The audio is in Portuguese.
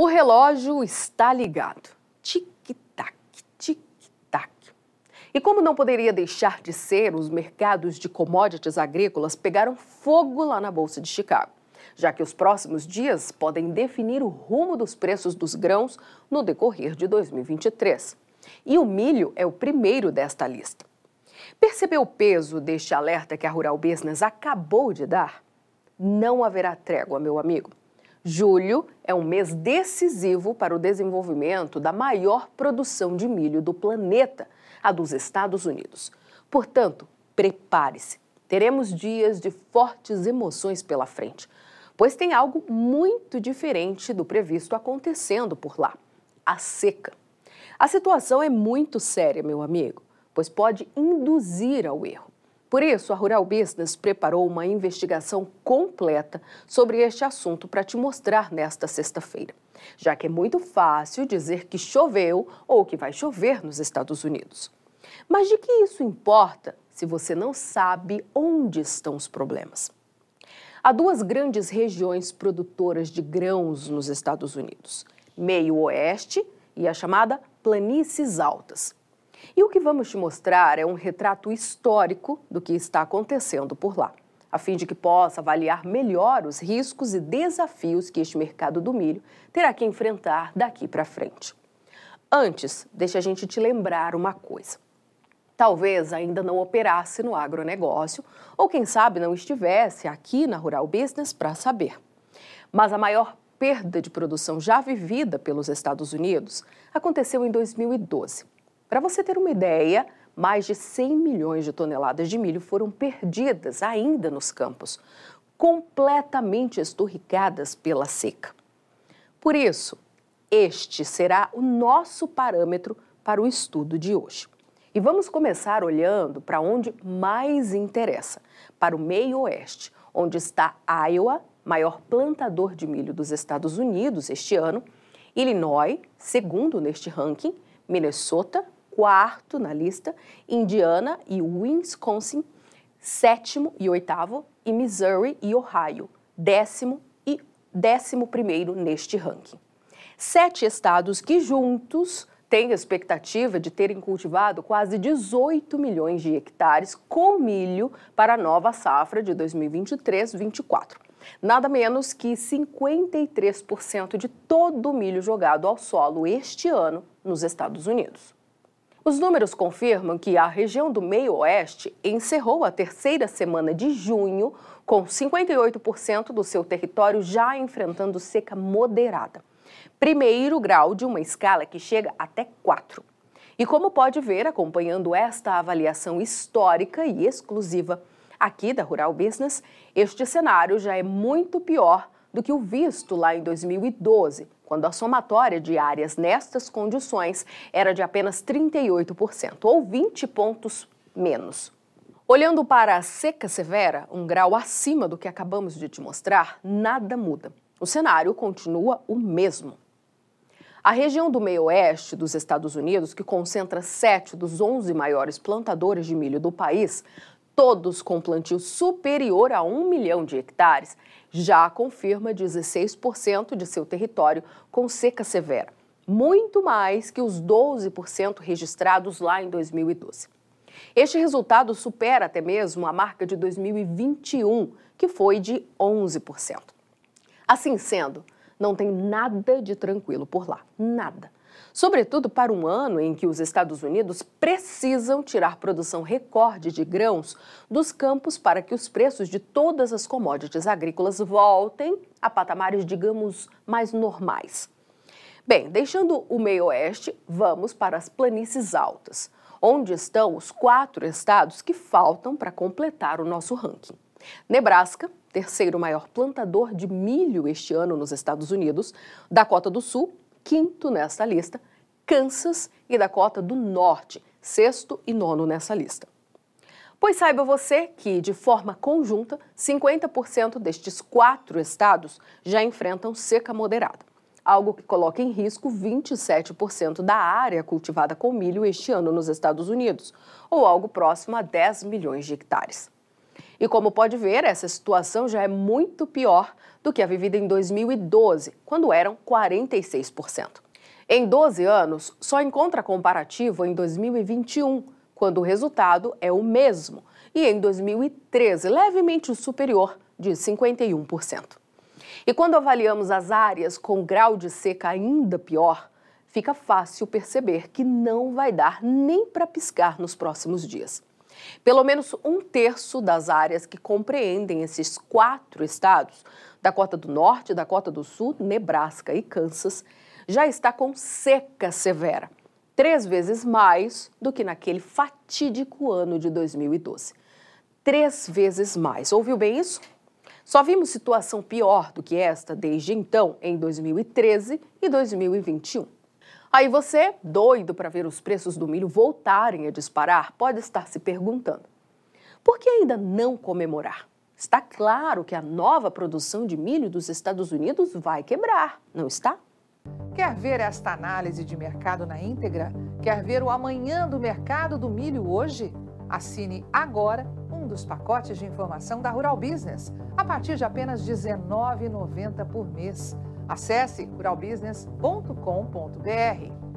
O relógio está ligado. Tic-tac, tic-tac. E como não poderia deixar de ser, os mercados de commodities agrícolas pegaram fogo lá na Bolsa de Chicago, já que os próximos dias podem definir o rumo dos preços dos grãos no decorrer de 2023. E o milho é o primeiro desta lista. Percebeu o peso deste alerta que a Rural Business acabou de dar? Não haverá trégua, meu amigo. Julho é um mês decisivo para o desenvolvimento da maior produção de milho do planeta, a dos Estados Unidos. Portanto, prepare-se. Teremos dias de fortes emoções pela frente, pois tem algo muito diferente do previsto acontecendo por lá: a seca. A situação é muito séria, meu amigo, pois pode induzir ao erro. Por isso, a Rural Business preparou uma investigação completa sobre este assunto para te mostrar nesta sexta-feira, já que é muito fácil dizer que choveu ou que vai chover nos Estados Unidos. Mas de que isso importa se você não sabe onde estão os problemas? Há duas grandes regiões produtoras de grãos nos Estados Unidos: Meio Oeste e a chamada Planícies Altas. E o que vamos te mostrar é um retrato histórico do que está acontecendo por lá, a fim de que possa avaliar melhor os riscos e desafios que este mercado do milho terá que enfrentar daqui para frente. Antes, deixa a gente te lembrar uma coisa. Talvez ainda não operasse no agronegócio, ou quem sabe não estivesse aqui na Rural Business para saber. Mas a maior perda de produção já vivida pelos Estados Unidos aconteceu em 2012 para você ter uma ideia, mais de 100 milhões de toneladas de milho foram perdidas ainda nos campos, completamente esturricadas pela seca. Por isso, este será o nosso parâmetro para o estudo de hoje. E vamos começar olhando para onde mais interessa, para o meio oeste, onde está Iowa, maior plantador de milho dos Estados Unidos este ano, Illinois, segundo neste ranking, Minnesota, quarto na lista, Indiana e Wisconsin, sétimo e oitavo, e Missouri e Ohio, décimo e décimo primeiro neste ranking. Sete estados que juntos têm expectativa de terem cultivado quase 18 milhões de hectares com milho para a nova safra de 2023-24. Nada menos que 53% de todo o milho jogado ao solo este ano nos Estados Unidos. Os números confirmam que a região do meio-oeste encerrou a terceira semana de junho com 58% do seu território já enfrentando seca moderada. Primeiro grau de uma escala que chega até 4. E como pode ver, acompanhando esta avaliação histórica e exclusiva aqui da Rural Business, este cenário já é muito pior do que o visto lá em 2012, quando a somatória de áreas nestas condições era de apenas 38%, ou 20 pontos menos. Olhando para a seca severa, um grau acima do que acabamos de te mostrar, nada muda. O cenário continua o mesmo. A região do meio-oeste dos Estados Unidos, que concentra sete dos 11 maiores plantadores de milho do país, todos com plantio superior a um milhão de hectares, já confirma 16% de seu território com seca severa, muito mais que os 12% registrados lá em 2012. Este resultado supera até mesmo a marca de 2021, que foi de 11%. Assim sendo, não tem nada de tranquilo por lá, nada sobretudo para um ano em que os Estados Unidos precisam tirar produção recorde de grãos dos campos para que os preços de todas as commodities agrícolas voltem a patamares, digamos, mais normais. Bem, deixando o meio-oeste, vamos para as planícies altas, onde estão os quatro estados que faltam para completar o nosso ranking. Nebraska, terceiro maior plantador de milho este ano nos Estados Unidos, Dakota do Sul, quinto nesta lista, Kansas e Dakota do Norte, sexto e nono nessa lista. Pois saiba você que, de forma conjunta, 50% destes quatro estados já enfrentam seca moderada, algo que coloca em risco 27% da área cultivada com milho este ano nos Estados Unidos, ou algo próximo a 10 milhões de hectares. E como pode ver, essa situação já é muito pior do que a vivida em 2012, quando eram 46%. Em 12 anos, só encontra comparativo em 2021, quando o resultado é o mesmo, e em 2013, levemente superior, de 51%. E quando avaliamos as áreas com grau de seca ainda pior, fica fácil perceber que não vai dar nem para piscar nos próximos dias. Pelo menos um terço das áreas que compreendem esses quatro estados, Dakota do Norte, Dakota do Sul, Nebraska e Kansas, já está com seca severa, três vezes mais do que naquele fatídico ano de 2012. Três vezes mais. Ouviu bem isso? Só vimos situação pior do que esta desde então, em 2013 e 2021. Aí você, doido para ver os preços do milho voltarem a disparar, pode estar se perguntando: por que ainda não comemorar? Está claro que a nova produção de milho dos Estados Unidos vai quebrar, não está? Quer ver esta análise de mercado na íntegra? Quer ver o amanhã do mercado do milho hoje? Assine agora um dos pacotes de informação da Rural Business, a partir de apenas R$ 19,90 por mês. Acesse ruralbusiness.com.br.